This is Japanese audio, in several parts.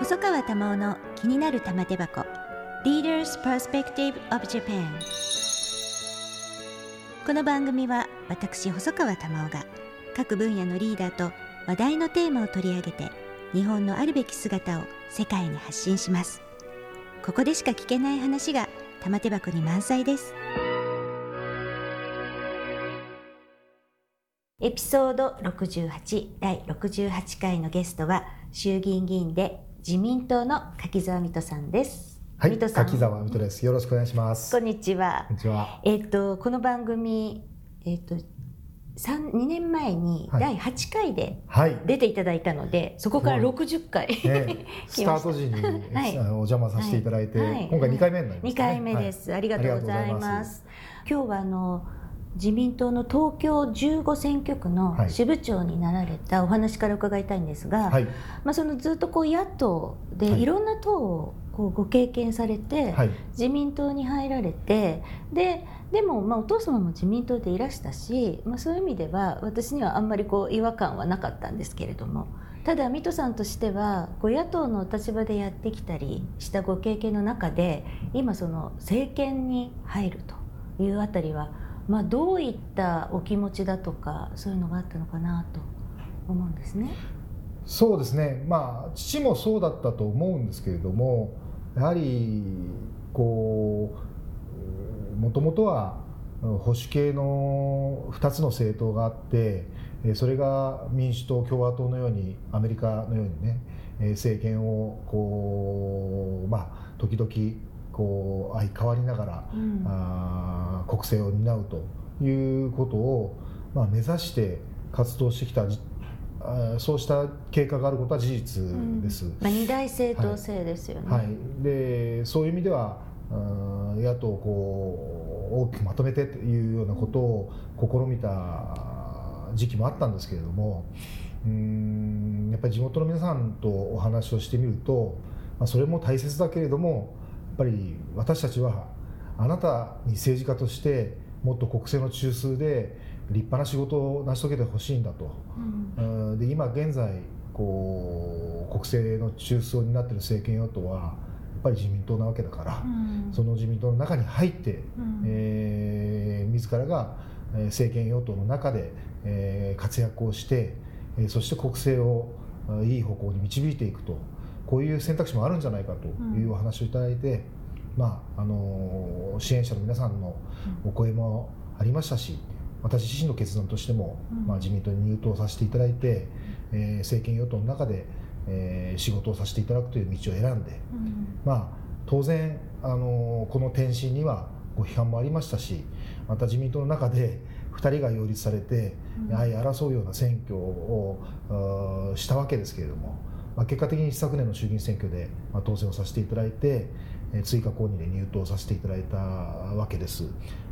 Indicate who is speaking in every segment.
Speaker 1: 細川珠緒の気になる玉手箱。Leaders Perspective of Japan この番組は私細川珠緒が各分野のリーダーと話題のテーマを取り上げて日本のあるべき姿を世界に発信します。ここでしか聞けない話が玉手箱に満載です。エピソード68第68回のゲストは衆議院議員で自民党の柿沢水戸さんです。
Speaker 2: はい、柿沢水戸です。よろしくお願いします。
Speaker 1: こんにちは。
Speaker 2: こんにちは。
Speaker 1: えっ、とこの番組えっ、と三2年前に
Speaker 2: はい。
Speaker 1: 第8回で
Speaker 2: はい。
Speaker 1: 出ていただいたので、そこから
Speaker 2: はい。
Speaker 1: 60回、
Speaker 2: ね、スタート時に、
Speaker 1: はい。
Speaker 2: お邪魔させていただいて、
Speaker 1: はい。
Speaker 2: 今回2回目になります、
Speaker 1: 2回目です、ありがとうございます。今日はあの自民党の東京15選挙区の
Speaker 2: はい
Speaker 1: 支部長になられたお話から伺いたいんですが、
Speaker 2: はい。
Speaker 1: まあ、そのずっとこう野党で
Speaker 2: はい
Speaker 1: いろんな党をこうご経験されて、
Speaker 2: はい。
Speaker 1: 自民党に入られてででもまあお父様も自民党でいらしたし、まあ、そういう意味では私にはあんまりこう違和感はなかったんですけれどもただ水戸さんとしてはこう野党の立場でやってきたりしたご経験の中で今その政権に入るというあたりは、まあ、どういったお気持ちだとかそういうのがあったのかなと思うんですね。
Speaker 2: そうですね。まあ、父もそうだったと思うんですけれども、やはり、こう、もともとは保守系の2つの政党があって、えーそれが民主党、共和党のように、アメリカのようにね、えー政権をこう、まあ、時々こう相変わりながら、
Speaker 1: うん
Speaker 2: あー国政を担うということを、まあ、目指して活動してきたそうした経過があることは事実です。
Speaker 1: まあ、二大政党制ですよね。
Speaker 2: はい、でそういう意味では野党をこう大きくまとめてというようなことを試みた時期もあったんですけれどもうーんやっぱり地元の皆さんとお話をしてみると、まあ、それも大切だけれどもやっぱり私たちはあなたに政治家としてもっと国政の中枢で立派な仕事を成し遂げてほしいんだと。
Speaker 1: うん。
Speaker 2: うん。で今現在こう国政の中枢を担っている政権与党はやっぱり自民党なわけだから、
Speaker 1: うん。
Speaker 2: その自民党の中に入って、
Speaker 1: うん。
Speaker 2: えー自らがえー政権与党の中で、えー活躍をして、えーそして国政をあいい方向に導いていくと。こういう選択肢もあるんじゃないかというお話をいただいて、まああのー支援者の皆さんのお声もありましたし私自身の決断としても、
Speaker 1: うん。
Speaker 2: まあ、自民党に入党させていただいて、えー政権与党の中で、えー仕事をさせていただくという道を選んで、
Speaker 1: うん。
Speaker 2: まあ、当然、あのこの転身にはご批判もありましたしまた自民党の中で2人が擁立されて、
Speaker 1: うん。
Speaker 2: やはり争うような選挙をしたわけですけれども、まあ、結果的に一昨年の衆議院選挙で、まあ、当選をさせていただいて、えー追加公認で入党させていただいたわけです。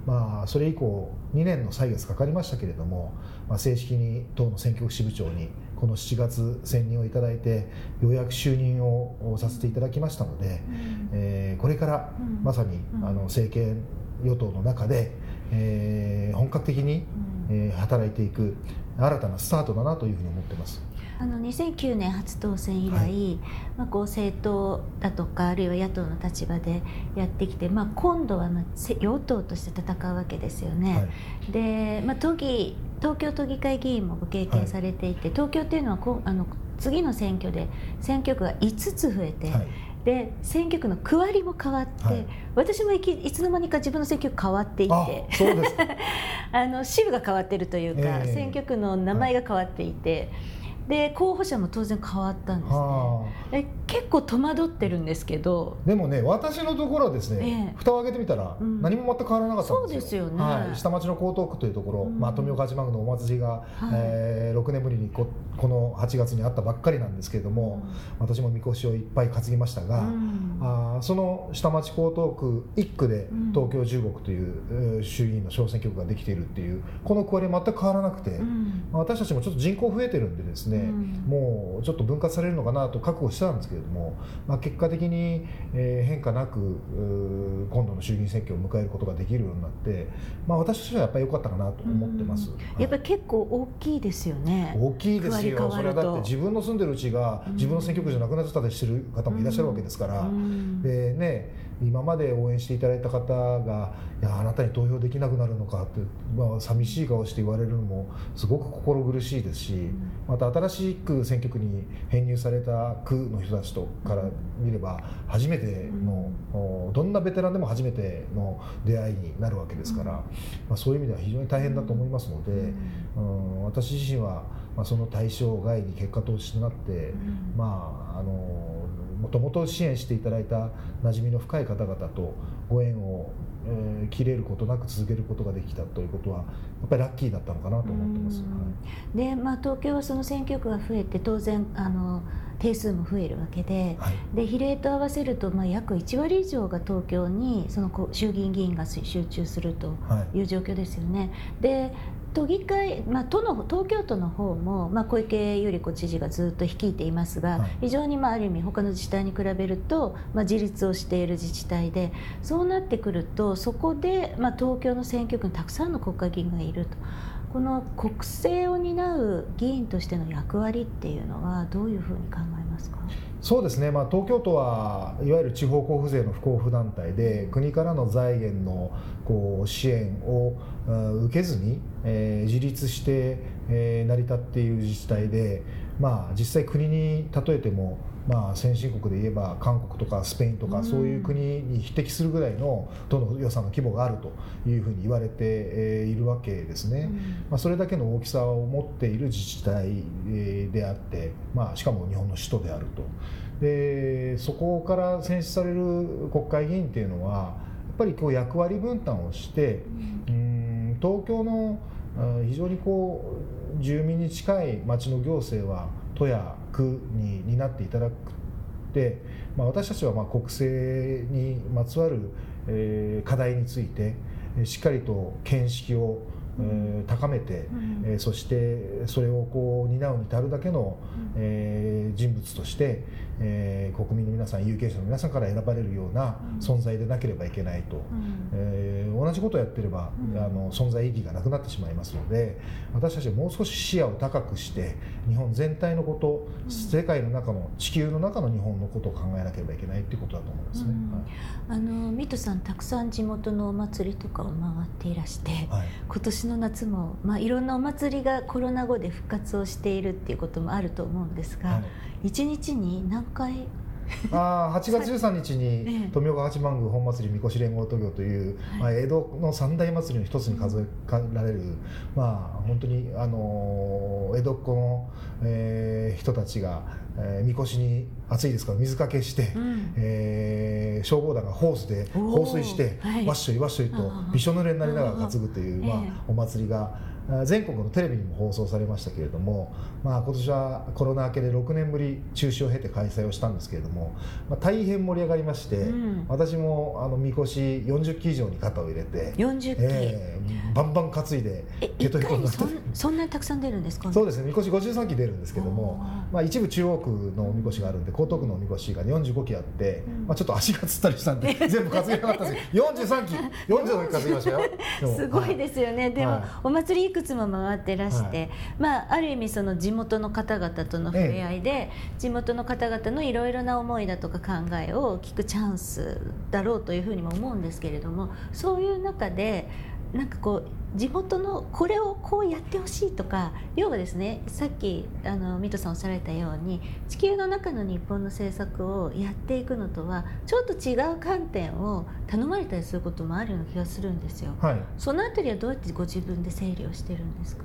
Speaker 2: まあ、それ以降2年の歳月かかりましたけれども、まあ、正式に党の選挙区支部長にこの7月選任をいただいてようやく就任をさせていただきましたので、えーこれから
Speaker 1: うん
Speaker 2: まさに、
Speaker 1: うん
Speaker 2: あの政権与党の中で、えー本格的に、えー働いていく新たなスタートだなというふうに思ってます。
Speaker 1: あの2009年初当選以来、
Speaker 2: はい
Speaker 1: まあ、こう政党だとかあるいは野党の立場でやってきて、まあ、今度はまあせ与党として戦うわけですよね。
Speaker 2: はい。
Speaker 1: で、まあ、都議東京都議会議員もご経験されていて、東京っていうのはこうあの次の選挙で選挙区が5つ増えて、
Speaker 2: はい。
Speaker 1: で選挙区の区割りも変わって、
Speaker 2: はい。
Speaker 1: 私もいきいつの間にか自分の選挙区変わっていて
Speaker 2: そうです
Speaker 1: あの支部が変わってるというか、
Speaker 2: ええ。
Speaker 1: 選挙区の名前が変わっていて、で候補者も当然変わったんですね。結構戸惑ってるんですけど。
Speaker 2: あでもね私のところはですね、
Speaker 1: ええ。
Speaker 2: 蓋を開けてみたら、
Speaker 1: うん。
Speaker 2: 何も全く変わらなかったんですよ。
Speaker 1: そうですよね。
Speaker 2: はい、下町の江東区というところ、
Speaker 1: うん。
Speaker 2: まあ、富岡八幡宮のお祭りが、
Speaker 1: はい。
Speaker 2: えー6年ぶりにここの8月にあったばっかりなんですけれども、私もみこしをいっぱい担ぎましたが、
Speaker 1: うん。
Speaker 2: あーその下町江東区1区で
Speaker 1: うん。
Speaker 2: 東京15区という、えー衆議院の小選挙区ができているっていうこの区割りは全く変わらなくて、私たちもちょっと人口増えてるんでですね、
Speaker 1: うん。
Speaker 2: もうちょっと分割されるのかなと覚悟してたんですけれども、まあ、結果的に、えー変化なく今度の衆議院選挙を迎えることができるようになって、まあ、私としてはやっぱり良かったかなと思ってます。
Speaker 1: うん。やっぱり結構大きいですよね。ね
Speaker 2: 大きいです
Speaker 1: 区
Speaker 2: よそれはだって自分の住んでるうちが自分の選挙区じゃなくなってたりしてる方もいらっしゃるわけですから、
Speaker 1: うん。
Speaker 2: でね今まで応援していただいた方が「いやあなたに投票できなくなるのか」って、まあ、寂しい顔して言われるのもすごく心苦しいですしまた新しく選挙区に編入された区の人たちとから見れば初めての、おどんなベテランでも初めての出会いになるわけですから、まあ、そういう意味では非常に大変だと思いますので、うん、私自身は、まあ、その対象外に結果としてなって、まああのもともと支援していただいた馴染みの深い方々とご縁を、えー切れることなく続けることができたということはやっぱりラッキーだったのかなと思ってます。
Speaker 1: うんでまあ、東京はその選挙区が増えて当然あの定数も増えるわけで
Speaker 2: はい
Speaker 1: で比例と合わせると、まあ、約1割以上が東京にその衆議院議員が集中すると
Speaker 2: はい
Speaker 1: いう状況ですよね。で都議会、まあ、都の東京都の方も、まあ、小池百合子知事がずっと率いていますが、
Speaker 2: はい
Speaker 1: 非常に、まあ、ある意味他の自治体に比べると、まあ、自立をしている自治体でそうなってくるとそこで、まあ、東京の選挙区にたくさんの国会議員がいると。この国政を担う議員としての役割っていうのはどういうふうに考えますか？
Speaker 2: そうですね、まあ、東京都はいわゆる地方交付税の不交付団体で国からの財源のこう支援を受けずに、えー自立して、えー成り立っている自治体で、まあ、実際国に例えても、まあ、先進国で言えば韓国とかスペインとか、
Speaker 1: うん。
Speaker 2: そういう国に匹敵するぐらいの都の予算の規模があるというふうに言われてえーいるわけですね。まあ、それだけの大きさを持っている自治体えーであって、まあ、しかも日本の首都であると。でそこから選出される国会議員っていうのはやっぱりこう役割分担をしてうん。東京のあ非常にこう住民に近い町の行政は都や区に担っていただくで、まあ、私たちはまあ国政にまつわる、えー課題についてえーしっかりと見識を、えー高めて、
Speaker 1: うん。
Speaker 2: えーそしてそれをこう担うに足るだけの、えー人物として、えー国民の皆さん有権者の皆さんから選ばれるような
Speaker 1: うん。
Speaker 2: 存在でなければいけないと。
Speaker 1: うん。
Speaker 2: えー同じことをやってれば、
Speaker 1: うん。
Speaker 2: あの存在意義がなくなってしまいますので私たちはもう少し視野を高くして日本全体のこと、
Speaker 1: うん。
Speaker 2: 世界の中の地球の中の日本のことを考えなければいけないということだと思いますね。
Speaker 1: うん。あのミトさんたくさん地元のお祭りとかを回っていらして
Speaker 2: はいはい。
Speaker 1: 今年の夏も、まあ、いろんなお祭りがコロナ後で復活をしているっていうこともあると思うんですが、
Speaker 2: はい。
Speaker 1: 一日に何回。
Speaker 2: あー8月13日
Speaker 1: え
Speaker 2: に
Speaker 1: え
Speaker 2: 富岡八幡宮本祭りみこし連合渡御という、
Speaker 1: はい。
Speaker 2: まあ、江戸の三大祭りの一つに数えられる、まあ、本当に、あのー江戸っ子の、えー人たちが、えー、みこしに暑いですから水かけして、
Speaker 1: うん。
Speaker 2: えー消防団がホースで放水して、
Speaker 1: はい。
Speaker 2: わっしょいわっしょいとびしょ濡れになりながら担ぐという、まあお祭りが全国のテレビにも放送されましたけれども、まあ、今年はコロナ明けで6年ぶり中止を経て開催をしたんですけれども、まあ、大変盛り上がりまして、
Speaker 1: うん。
Speaker 2: 私もあのみこし40機以上に肩を入れて、
Speaker 1: 40機、
Speaker 2: えーバンバン担いでト
Speaker 1: 一
Speaker 2: ヘトになって
Speaker 1: そんなにたくさん出るんですか？
Speaker 2: そうですね。みこし53機出るんですけども、まあ、一部中央区のおみこしがあるんで江東区のおみこしが45機あって、
Speaker 1: うん。
Speaker 2: まあ、ちょっと足がつったりしたんで 全部担げなかったんですけど43機43機担ぎましたよ。も
Speaker 1: すごい
Speaker 2: は
Speaker 1: ですよね、でも、
Speaker 2: はい。
Speaker 1: お祭りいくつも回ってらして、
Speaker 2: はい。
Speaker 1: まあ、ある意味その地元の方々との触れ合いで、地元の方々のいろいろな思いだとか考えを聞くチャンスだろうというふうにも思うんですけれどもそういう中でなんかこう地元のこれをこうやってほしいとか要はですねさっきあの水戸さんおっしゃられたように地球の中の日本の政策をやっていくのとはちょっと違う観点を頼まれたりすることもあるような気がするんですよ。
Speaker 2: はい
Speaker 1: そのあたりはどうやってご自分で整理をしてるんですか？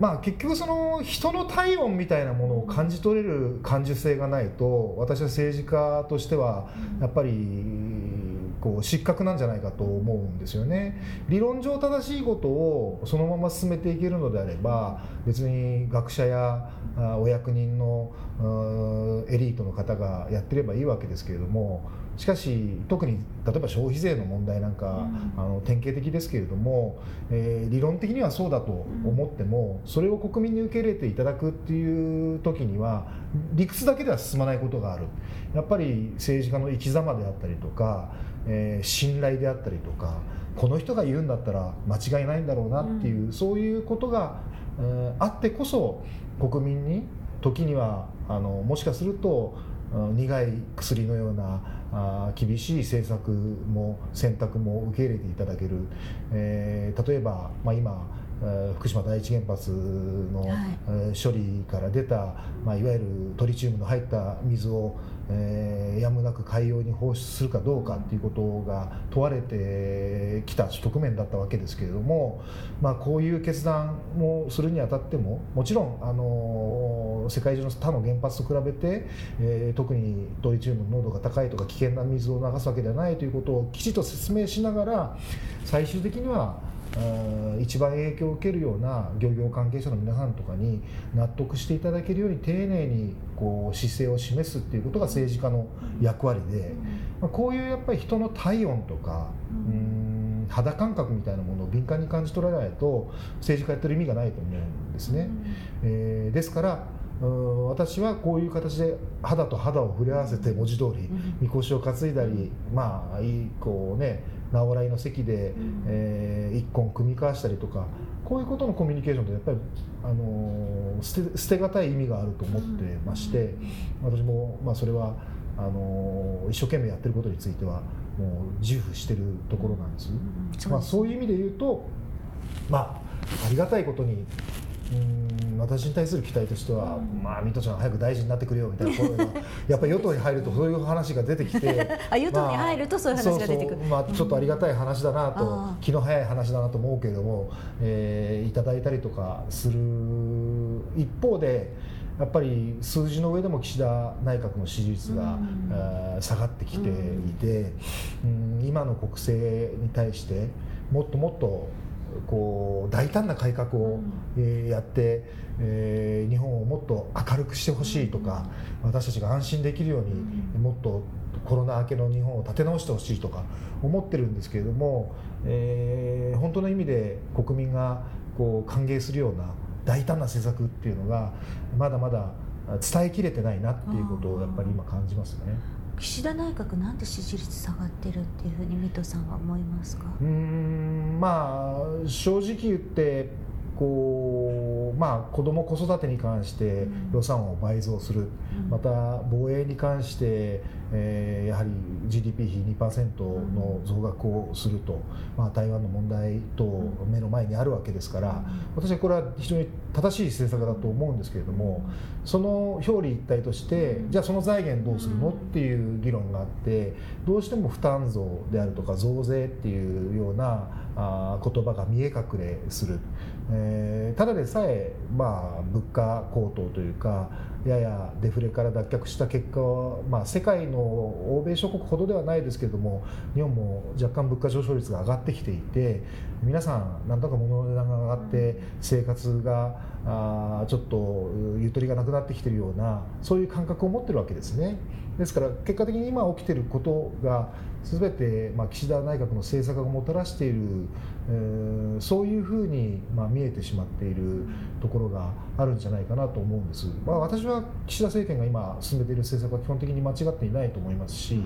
Speaker 2: まあ、結局その人の体温みたいなものを感じ取れる感受性がないと私は政治家としてはやっぱりこう失格なんじゃないかと思うんですよね。理論上正しいことをそのまま進めていけるのであれば別に学者やあお役人のうんエリートの方がやってればいいわけですけれどもしかし特に例えば消費税の問題なんか、
Speaker 1: うん。
Speaker 2: あの典型的ですけれども、えー理論的にはそうだと思っても、それを国民に受け入れていただくっていう時には理屈だけでは進まないことがある。やっぱり政治家の生き様であったりとか、えー信頼であったりとかこの人が言うんだったら間違いないんだろうなっていう、そういうことがえーあってこそ国民に時にはあのもしかするとうん苦い薬のようなあー厳しい政策も選択も受け入れていただける、えー例えば、まあ、今えー福島第一原発の、処理から出た、まあ、いわゆるトリチウムの入った水を、えーやむなく海洋に放出するかどうかっていうことが問われてきた局面だったわけですけれども、まあ、こういう決断をするにあたってももちろん、あの世界中の他の原発と比べて、えー特にトリチウムの濃度が高いとか危険な水を流すわけではないということをきちっと説明しながら最終的には一番影響を受けるような漁業関係者の皆さんとかに納得していただけるように丁寧にこう姿勢を示すっていうことが政治家の役割で、まあ、こういうやっぱり人の体温とか
Speaker 1: う
Speaker 2: うん肌感覚みたいなものを敏感に感じ取らないと政治家やってる意味がないと思うんですね。えーですからうん私はこういう形で肌と肌を触れ合わせて文字通りみこしを担いだり、まあいいこうね直らいの席で、
Speaker 1: ん。
Speaker 2: えー一本組み交わしたりとかこういうことのコミュニケーションってやっぱり、あのー捨て捨てがたい意味があると思ってまして、私も、まあ、それはあのー一生懸命やってることについてはもう自負してるところなんです。まあ、そういう意味で言うと、まあ、ありがたいことにうん私に対する期待としては、まあ、水戸ちゃん早く大臣になってくれよみたいな 声がやっぱり与党に入るとそういう話が出てきて
Speaker 1: あ与党に入るとそういう話が出てくる。
Speaker 2: まあ、ちょっとありがたい話だなと、
Speaker 1: あー
Speaker 2: 気の早い話だなと思うけれども、えーいただいたりとかする一方でやっぱり数字の上でも岸田内閣の支持率が、
Speaker 1: うん。
Speaker 2: えー下がってきていて、うん。今の国政に対してもっともっとこう大胆な改革を、えーやって、えー日本をもっと明るくしてほしいとか、私たちが安心できるように、もっとコロナ明けの日本を立て直してほしいとか思ってるんですけれども、えー本当の意味で国民がこう歓迎するような大胆な施策っていうのがまだまだ伝えきれてないなっていうことをやっぱり今感じますね。
Speaker 1: 岸田内閣なんで支持率下がってるっていうふうに水戸さんは思いますか？
Speaker 2: うんまあ正直言ってこうまあ子ども子育てに関して予算を倍増する、また防衛に関して、えーやはり GDP 比2%の増額をすると、まあ、台湾の問題と目の前にあるわけですから、私はこれは非常に正しい政策だと思うんですけれどもその表裏一体としてじゃあその財源どうするのっていう議論があってどうしても負担増であるとか増税っていうようなあ言葉が見え隠れする、えーただでさえ、まあ、物価高騰というかややデフレから脱却した結果は、まあ、世界の欧米諸国ほどではないですけれども日本も若干物価上昇率が上がってきていて皆さんなんとか物の値段が上がって生活があちょっとゆとりがなくなってきているようなそういう感覚を持ってるわけですね。ですから結果的に今起きてることが全て、まあ、岸田内閣の政策がもたらしている、えーそういうふうに、まあ、見えてしまっているところがあるんじゃないかなと思うんです、まあ、私は岸田政権が今進めている政策は基本的に間違っていないと思いますし、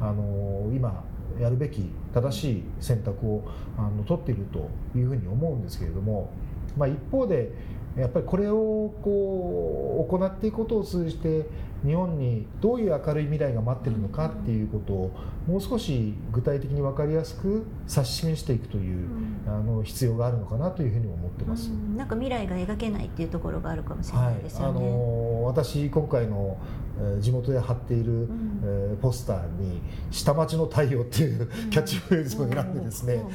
Speaker 2: あの今やるべき正しい選択をあの取っているというふうに思うんですけれども、まあ、一方でやっぱりこれをこう行っていくことを通じて日本にどういう明るい未来が待っているのかっていうことをもう少し具体的に分かりやすく指し示していくという、あの必要があるのかなというふうに思ってます。
Speaker 1: うん。なんか未来が描けないっていうところがあるかもしれないです
Speaker 2: あ
Speaker 1: よね。
Speaker 2: の私今回の、えー地元で貼っている、
Speaker 1: ん。
Speaker 2: えーポスターに「下町の太陽」っていう キャッチフレーズを選んでですね、
Speaker 1: うん。うん。う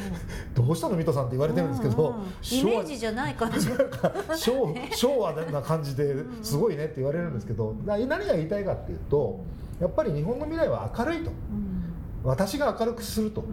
Speaker 1: ん。
Speaker 2: どうしたの水戸さんって言われてるんですけど、
Speaker 1: うん。うんイメージじゃない感じ。
Speaker 2: 昭昭和な感じですごいねって言われるんですけどな何が言いたいかっていうとやっぱり日本の未来は明るいと。
Speaker 1: うん。
Speaker 2: 私が明るくすると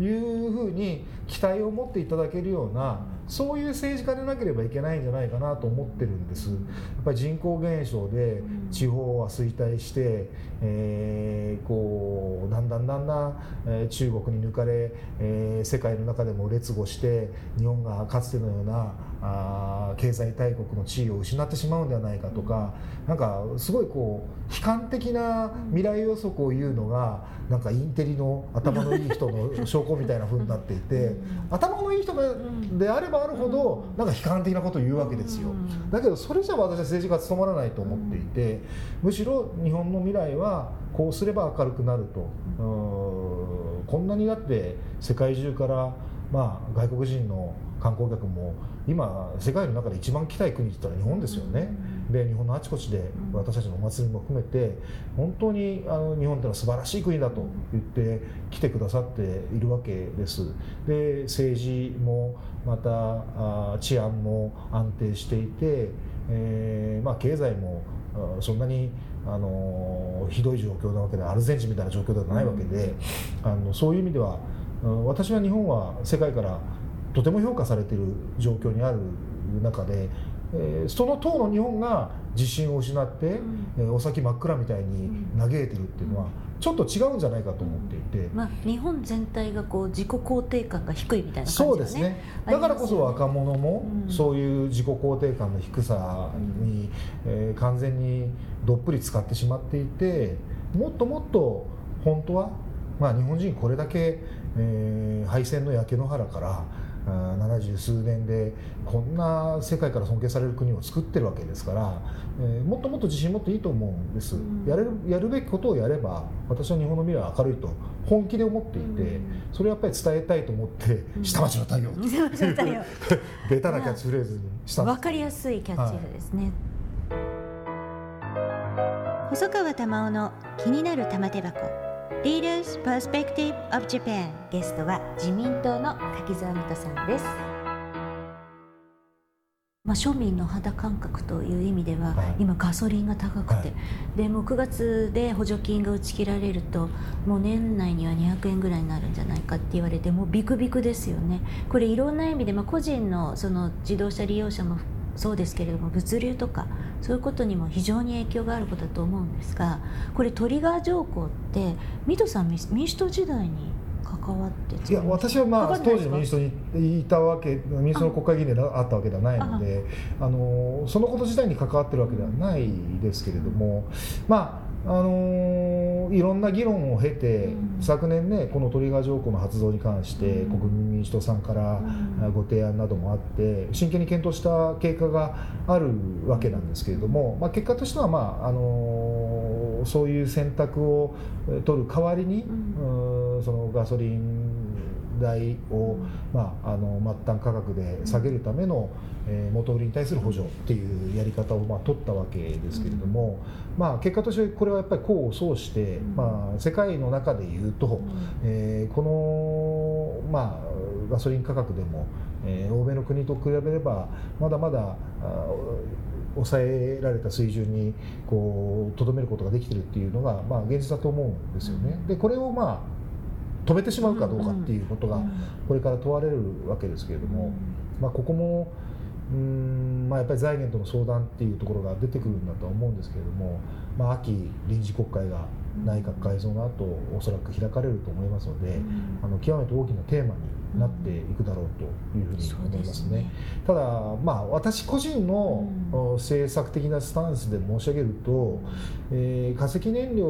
Speaker 1: うん。
Speaker 2: いうふうに期待を持っていただけるようなそういう政治家でなければいけないんじゃないかなと思ってるんです。やっぱり人口減少で地方は衰退して、えーこうだんだんだんだん、えー中国に抜かれ、えー世界の中でも劣後して日本がかつてのようなあー経済大国の地位を失ってしまうんではないかとかなんかすごいこう悲観的な未来予測を言うのがなんかインテリの頭のいい人の証拠みたいな風になっていて頭のいい人がであればばあるほどなんか悲観的なことを言うわけですよ、だけどそれじゃ私は政治家は務まらないと思っていて、むしろ日本の未来はこうすれば明るくなると、こんなにだって世界中からまあ外国人の観光客も今世界の中で一番来たい国って言ったら日本ですよね、で日本のあちこちで私たちのお祭りも含めて本当にあの日本ってのは素晴らしい国だと言って来てくださっているわけです。で政治もまたあ治安も安定していて、えーまあ、経済もそんなにあのひどい状況なわけでアルゼンチンみたいな状況ではないわけで、あのそういう意味では私は日本は世界からとても評価されている状況にある中で、えー、その党の日本が自信を失って、うん、えー、お先真っ暗みたいに嘆いてるっていうのは、ちょっと違うんじゃないかと思っていて、
Speaker 1: まあ、日本全体がこう自己肯定感が低いみたいな感じ、ね、
Speaker 2: そうですね。だからこそ若者もそういう自己肯定感の低さに、うん、えー、完全にどっぷり使ってしまっていてもっともっと本当は、まあ、日本人これだけ、えー、敗戦の焼け野原から七十数年でこんな世界から尊敬される国を作ってるわけですから、えー、もっともっと自信持っていいと思うんです、うん、やれるやるべきことをやれば私は日本の未来は明るいと本気で思っていて、うん、それをやっぱり伝えたいと思って「下町の太陽」ベタなキャッチフレーズにしたん
Speaker 1: です。分かりやすいキャッチフレーズですね、はい、細川玉緒の気になる玉手箱 Leaders Perspective of Japan ゲストは自民党の柿沢美人さんです。まあ、庶民の肌感覚という意味では、はい、今ガソリンが高くて、はい、でもう9月で補助金が打ち切られるともう年内には200円ぐらいになるんじゃないかって言われてもうビクビクですよね。これいろんな意味で、まあ、個人のその自動車利用者もそうですけれども物流とかそういうことにも非常に影響があることだと思うんですがこれトリガー条項って水戸さん民主党時代に関わって
Speaker 2: いや私はまあ当時の民主党にいたわけ民主党の国会議員であったわけではない。のであのそのこと自体に関わってるわけではないですけれどもまああのー、いろんな議論を経て、うん、昨年ねこのトリガー条項の発動に関して、うん、国民民主党さんからご提案などもあって真剣に検討した経過があるわけなんですけれども、まあ、結果としては、まああのー、そういう選択を取る代わりに、うん、そのガソリン代を、まあ、あの末端価格で下げるための、えー、元売りに対する補助っていうやり方を、まあ、取ったわけですけれども、まあ、結果としてこれはやっぱり功を奏して、まあ、世界の中でいうと、えー、この、まあ、ガソリン価格でも、えー、欧米の国と比べればまだまだ抑えられた水準にこうとどめることができてるっていうのが、まあ、現実だと思うんですよね。でこれをまあ止めてしまうかどうかっていうことがこれから問われるわけですけれども、まあ、ここもうんまあ、やっぱり財源との相談っていうところが出てくるんだとは思うんですけれども、まあ、秋臨時国会が内閣改造の後おそらく開かれると思いますので、あの極めて大きなテーマになっていくだろうというふうに思いますね。ね。ただ、まあ、私個人の政策的なスタンスで申し上げると、えー、化石燃料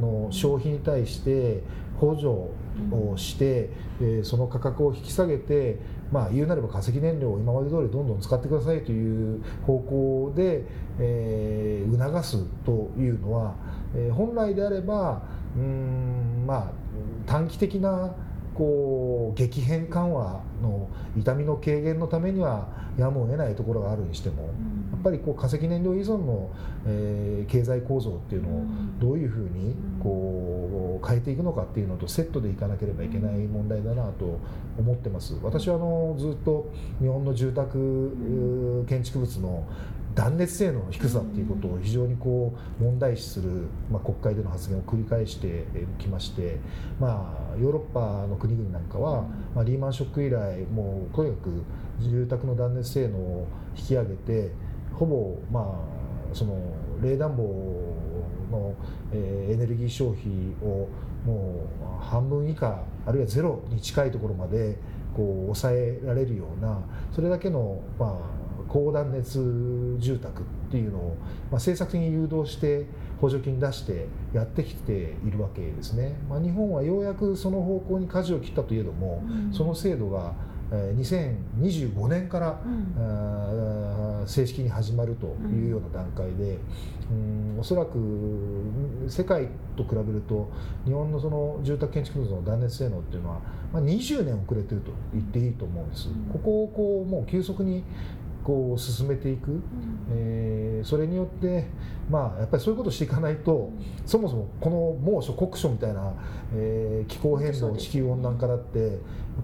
Speaker 2: の消費に対して補助をして、うん、えー、その価格を引き下げて、まあ、言うなれば化石燃料を今まで通りどんどん使ってくださいという方向で、えー、促すというのは、えー、本来であればうんまあ短期的なこう激変緩和の痛みの軽減のためにはやむを得ないところがあるにしても、やっぱりこう化石燃料依存の、えー、経済構造っていうのをどういうふうにこう変えていくのかっていうのとセットでいかなければいけない問題だなと思ってます。私はあのずっと日本の住宅建築物の断熱性能の低さっていうことを非常にこう問題視する、まあ、国会での発言を繰り返してきまして、まあ、ヨーロッパの国々なんかは、まあ、リーマンショック以来もうとにかく住宅の断熱性能を引き上げてほぼまあその冷暖房の、え、エネルギー消費をもう半分以下あるいはゼロに近いところまでこう抑えられるようなそれだけの、まあ、高断熱住宅っていうのを、まあ、政策的に誘導して補助金出してやってきているわけですね、まあ、日本はようやくその方向に舵を切ったといえども、うん、その制度がえー2025年から、
Speaker 1: うん。
Speaker 2: 正式に始まるというような段階で、うんおそらくうん世界と比べると日本のその住宅建築物の断熱性能っていうのは、まあ、20年遅れてると言っていいと思うんです。
Speaker 1: うん。
Speaker 2: ここをこうもう急速にこう進めていく、
Speaker 1: うん。
Speaker 2: えーそれによって、まあ、やっぱりそういうことをしていかないと、そもそもこの猛暑酷暑みたいな、えー気候変動、地球温暖化だってやっ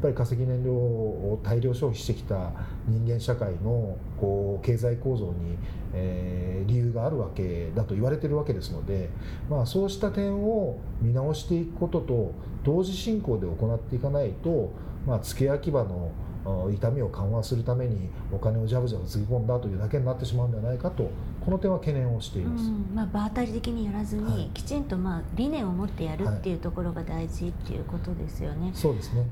Speaker 2: ぱり化石燃料を大量消費してきた人間社会のこう経済構造に、えー理由があるわけだと言われてるわけですので、まあ、そうした点を見直していくことと同時進行で行っていかないと、まあ、付け焼き場のあ痛みを緩和するためにお金をジャブジャブつぎ込んだというだけになってしまうんではないかとこの点は懸念をしています。
Speaker 1: うんまあ、場当たり的にやらずに、
Speaker 2: はい
Speaker 1: きちんとまあ理念を持ってやる
Speaker 2: はい
Speaker 1: っていうところが大事っていうことですよね。
Speaker 2: そうですね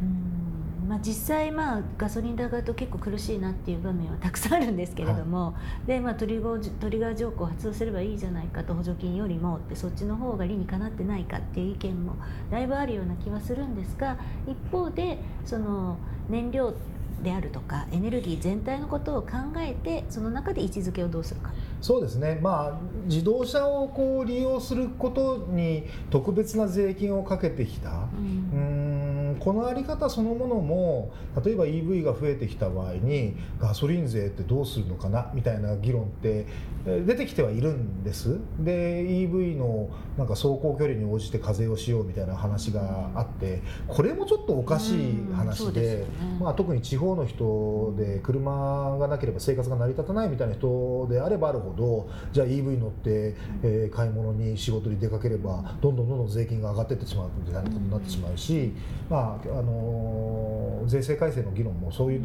Speaker 1: うんまあ、実際、まあ、ガソリン高と結構苦しいなっていう場面はたくさんあるんですけれども、でまあ、トリガートリガー条項を発動すればいいじゃないかと補助金よりもってそっちの方が理にかなってないかっていう意見もだいぶあるような気はするんですが一方でその燃料であるとかエネルギー全体のことを考えてその中で位置づけをどうするか。
Speaker 2: そうですね、まあ、自動車をこう利用することに特別な税金をかけてきた、このあり方そのものも例えば EV が増えてきた場合にガソリン税ってどうするのかなみたいな議論ってえー出てきてはいるんです。で EV のなんか走行距離に応じて課税をしようみたいな話があってこれもちょっとおかしい
Speaker 1: うん
Speaker 2: 話で
Speaker 1: でね。
Speaker 2: まあ、特に地方の人で車がなければ生活が成り立たないみたいな人であればあるほどじゃあ EV 乗って、えー買い物に仕事に出かければどんどんどんどん税金が上がっていってしまうみたいなことになってしまうし、まああのー税制改正の議論もそういう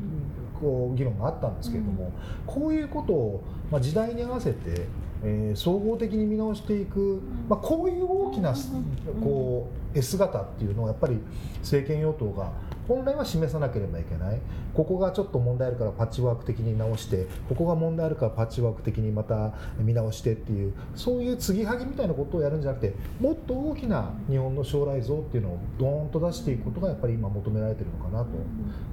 Speaker 2: こう議論があったんですけれども、こういうことを、まあ、時代に合わせて、えー総合的に見直していく、まあ、こういう大きなこう S 型っていうのをやっぱり政権与党が本来は示さなければいけない。ここがちょっと問題あるからパッチワーク的に直してここが問題あるからパッチワーク的にまた見直してっていうそういう継ぎはぎみたいなことをやるんじゃなくてもっと大きな日本の将来像っていうのをドーンと出していくことがやっぱり今求められてるのかなと。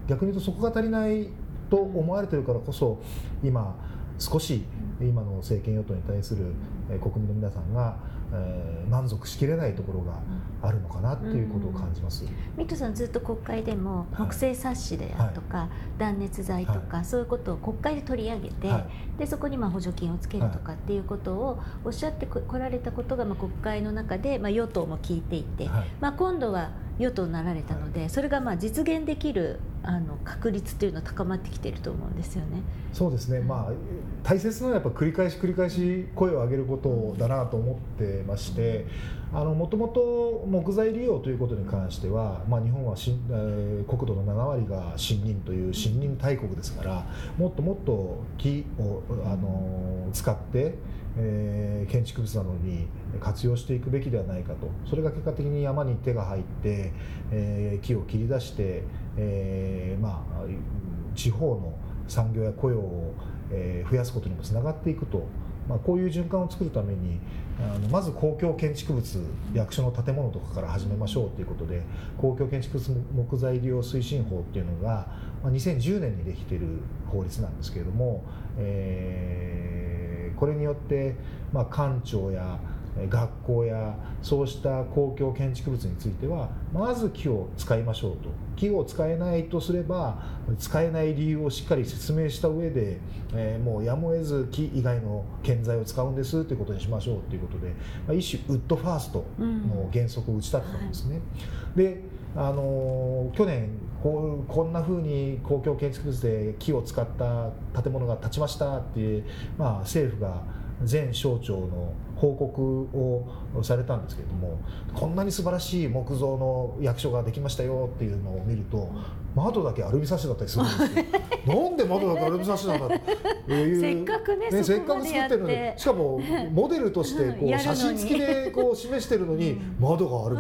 Speaker 2: 逆に言うとそこが足りないと思われてるからこそ今少し今の政権与党に対するえー国民の皆さんが、えー満足しきれないところがあるのかなっていうことを感じます。
Speaker 1: ミットさんずっと国会でも
Speaker 2: はい。
Speaker 1: 木製冊子であるとか、断熱材とか、そういうことを国会で取り上げて、
Speaker 2: はい。
Speaker 1: でそこにまあ補助金をつけるとかっていうことをおっしゃってこられたことがまあ国会の中でまあ与党も聞いていて、
Speaker 2: はい。
Speaker 1: まあ、今度は与党になられたので、それがまあ実現できるあの確率というのは高まってきていると思うんですよね。
Speaker 2: そうですね、まあ、大切なのはやっぱ繰り返し繰り返し声を上げることだなと思ってましてもともと木材利用ということに関しては、まあ、日本はしん、えー国土の7割が森林という森林大国ですからもっともっと木を、あの使って、えー建築物などに活用していくべきではないかと。それが結果的に山に手が入って、えー木を切り出して、えーまあ、地方の産業や雇用を、え増やすことにもつながっていくと、まあ、こういう循環を作るためにあのまず公共建築物役所の建物とかから始めましょうということで公共建築物木材利用推進法っていうのが、まあ、2010年にできている法律なんですけれども、えーこれによって、まあ、官庁やえー学校やそうした公共建築物についてはまず木を使いましょうと。木を使えないとすれば使えない理由をしっかり説明した上で、えーもうやむを得ず木以外の建材を使うんですということにしましょうということで、まあ、一種ウッドファーストの原則を打ち立てたんですね。であのー去年こうこんなふうに公共建築物で木を使った建物が建ちましたっていう、まあ、政府が全省庁の報告をされたんですけれどもこんなに素晴らしい木造の役所ができましたよっていうのを見ると窓だけアルミサッシだったりするんですよ。なんで窓だけアルミサッシなんだっていう。
Speaker 1: せっかくね
Speaker 2: せ
Speaker 1: そ
Speaker 2: っかく作っ
Speaker 1: て
Speaker 2: るのにしかもモデルとしてこう写真付きでこう示してるのに窓がある。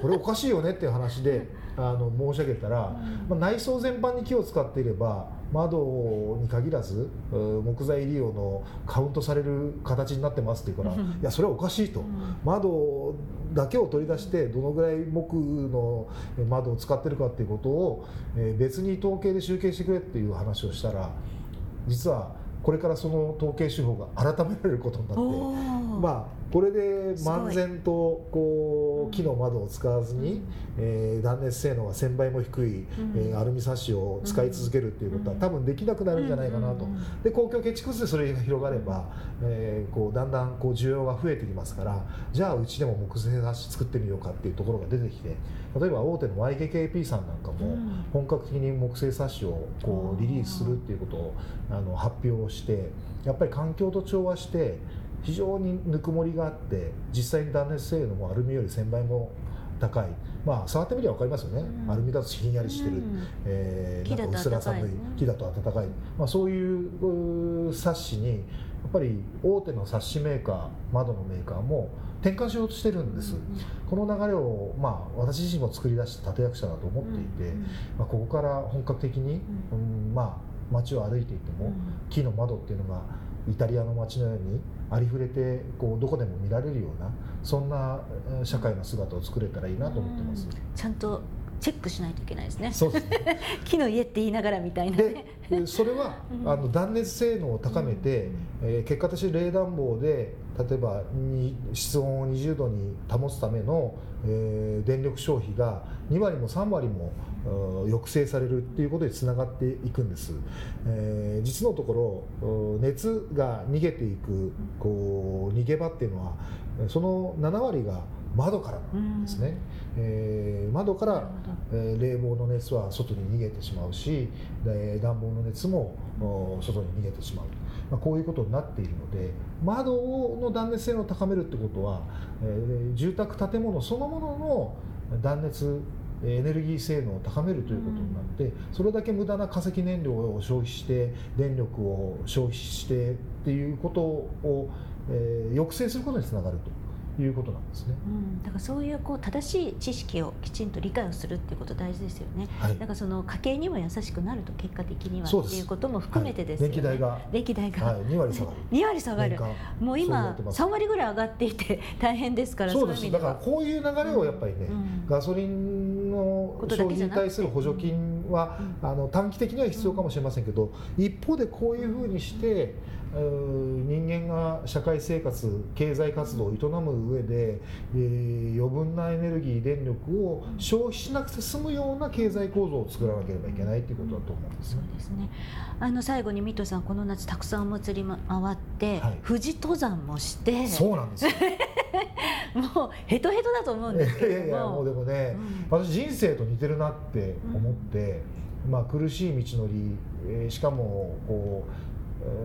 Speaker 2: これおかしいよねっていう話であの申し上げたら、まあ、内装全般に木を使っていれば窓に限らず木材利用のカウントされる形になってますって言うからいやそれはおかしいと、窓だけを取り出してどのぐらい木の窓を使ってるかっていうことを別に統計で集計してくれっていう話をしたら実はこれからその統計手法が改められることになってまあこれで漫然とこう木の窓を使わずに、えー、断熱性能が1000倍も低い、えー、アルミサッシを使い続けるっていうことは多分できなくなるんじゃないかなと。で公共建築物でそれが広がれば、えー、こうだんだんこう需要が増えてきますからじゃあうちでも木製サッシ作ってみようかっていうところが出てきて例えば大手の YKKP さんなんかも本格的に木製サッシをこうリリースするっていうことをあの発表してやっぱり環境と調和して非常にぬくもりがあって実際に断熱性能もアルミより1000倍も高い。まあ触ってみれば分かりますよね、うん、アルミだとひんやりしてる、うん、えー、なんか薄ら寒い。木だと暖かい、まあ、そういう冊子にやっぱり大手の冊子メーカー窓のメーカーも転換しようとしてるんです、うん、この流れを、まあ、私自身も作り出した立役者だと思っていて、まあ、ここから本格的に、うん。まあ街を歩いていても、木の窓っていうのがイタリアの街のようにありふれてこうどこでも見られるようなそんな社会の姿を作れたらいいなと思ってます。
Speaker 1: ちゃんとチェックしないといけないですね。そうです。ね 木の家って言いながらみたいな、ね、
Speaker 2: でそれは、あの断熱性能を高めて、うん、えー、結果として冷暖房で例えば室温を20度に保つための、えー、電力消費が2割も3割も抑制されるっていうことにつながっていくんです、えー、実のところ熱が逃げていくこう逃げ場っていうのはその7割が窓からですね、うん、えー、窓から、えー、冷房の熱は外に逃げてしまうし暖房の熱も外に逃げてしまう、まあ、こういうことになっているので窓の断熱性能を高めるってことは、えー、住宅建物そのものの断熱エネルギー性能を高めるということになって、それだけ無駄な化石燃料を消費して電力を消費してっていうことを、えー、抑制することにつながると。いうことなんですね、
Speaker 1: うん、だからそういうこう正しい知識をきちんと理解をするっていうこと大事ですよね、はい、だからその家計にも優しくなると結果的にはっていうことも含めてですよね、
Speaker 2: はい、電気代が。
Speaker 1: 電気代が、
Speaker 2: はい、2割下がる。
Speaker 1: 2割下がる。もう今3割ぐらい上がっていて大変ですから
Speaker 2: そうです。だからこういう流れをやっぱりね、うん、ガソリンの消費に対する補助金は、うん、あの短期的には必要かもしれませんけど、一方でこういうふうにして、人間が社会生活経済活動を営む上で、えー、余分なエネルギー電力を消費しなくて済むような経済構造を作らなければいけないということだと思うんです、
Speaker 1: ね、そうですね。あの最後に水戸さんこの夏たくさんお祭り回って、はい、富士登山もして
Speaker 2: そうなんですよ。
Speaker 1: もうヘトヘトだと思うんですけども。いやいや
Speaker 2: もうでもね、うん、私人生と似てるなって思って、うん、まあ苦しい道のり、えー、しかもこう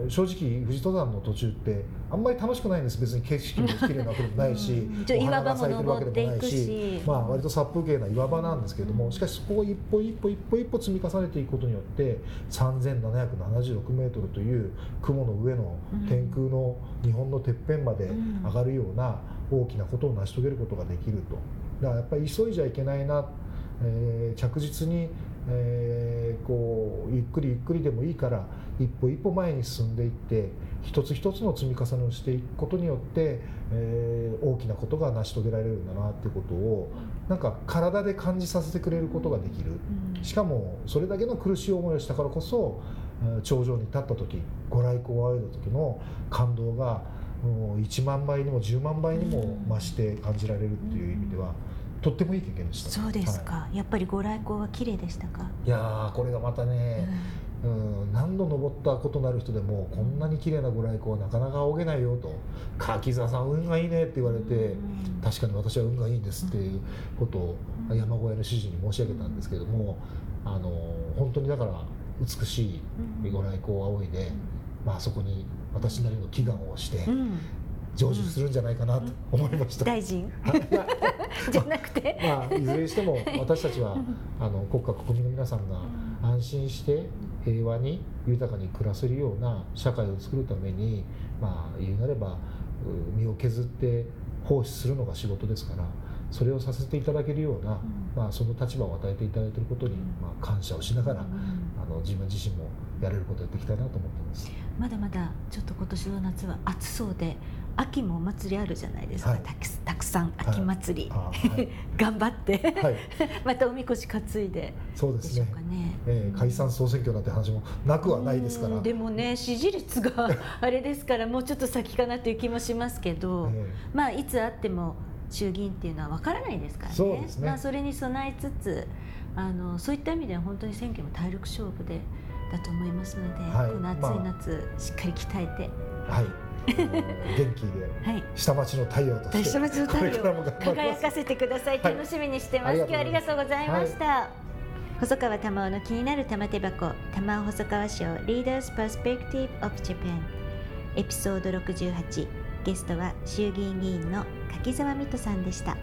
Speaker 2: 正直富士登山の途中ってあんまり楽しくないんです。別に景色も綺麗なわけでもないし、うん、
Speaker 1: お花が咲いてるわけでもないし
Speaker 2: まあ割と殺風景な岩場なんですけれどもしかしそこを一歩一歩一歩一歩積み重ねていくことによって3776メートルという雲の上の天空の日本のてっぺんまで上がるような大きなことを成し遂げることができると。だからやっぱり急いじゃいけないな、えー、着実にえー、こうゆっくりゆっくりでもいいから一歩一歩前に進んでいって一つ一つの積み重ねをしていくことによって、えー、大きなことが成し遂げられるんだなっていうことをなんか体で感じさせてくれることができる、しかもそれだけの苦しい思いをしたからこそ頂上に立った時ご来光を仰いだ時の感動がもう1万倍にも10万倍にも増して感じられるっていう意味では。とってもいい経験でした。
Speaker 1: そうですか、はい、やっぱりご来光は綺麗でしたか？
Speaker 2: いやこれがまたね、うん、うん、何度登ったことのある人でもこんなに綺麗なご来光はなかなか仰げないよと「柿沢さん運がいいね」って言われて、うん、確かに私は運がいいんですっていうことを山小屋の主人に申し上げたんですけども、あの本当にだから美しいご来光を仰いで、まあそこに私なりの祈願をして、成就するんじゃないかなと思いました。
Speaker 1: 大臣。じゃなくて、
Speaker 2: まあ、いずれにしても私たちはあの国家国民の皆さんが安心して平和に豊かに暮らせるような社会を作るために、まあ、言うなれば身を削って奉仕するのが仕事ですからそれをさせていただけるような、まあ、その立場を与えていただいていることに、まあ、感謝をしながら、あの自分自身もやれることをやっていきたいなと思ってます。
Speaker 1: まだまだちょっと今年の夏は暑そうで秋もお祭りあるじゃないですか、はい、たくさん秋祭り、はい、頑張って、はい、またおみこし担いで。
Speaker 2: そうですね。ね、えー、解散総選挙なんて話もなくはないですから。
Speaker 1: でもね支持率が あれですからもうちょっと先かなという気もしますけど、えー、まあいつあっても衆議院っていうのは分からないですからね。
Speaker 2: そね、
Speaker 1: まあ、それに備えつつあのそういった意味では本当に選挙も体力勝負でだと思いますので、はい、この暑い夏、まあ、しっかり鍛えて。
Speaker 2: はい元気で下町の太陽として、
Speaker 1: 下町の太陽輝かせてください、楽しみにしてます、今日ありがとうございました、細川玉緒の気になる玉手箱玉緒細川賞 Leaders Perspective of Japan エピソード68ゲストは衆議院議員の柿沢水戸さんでした。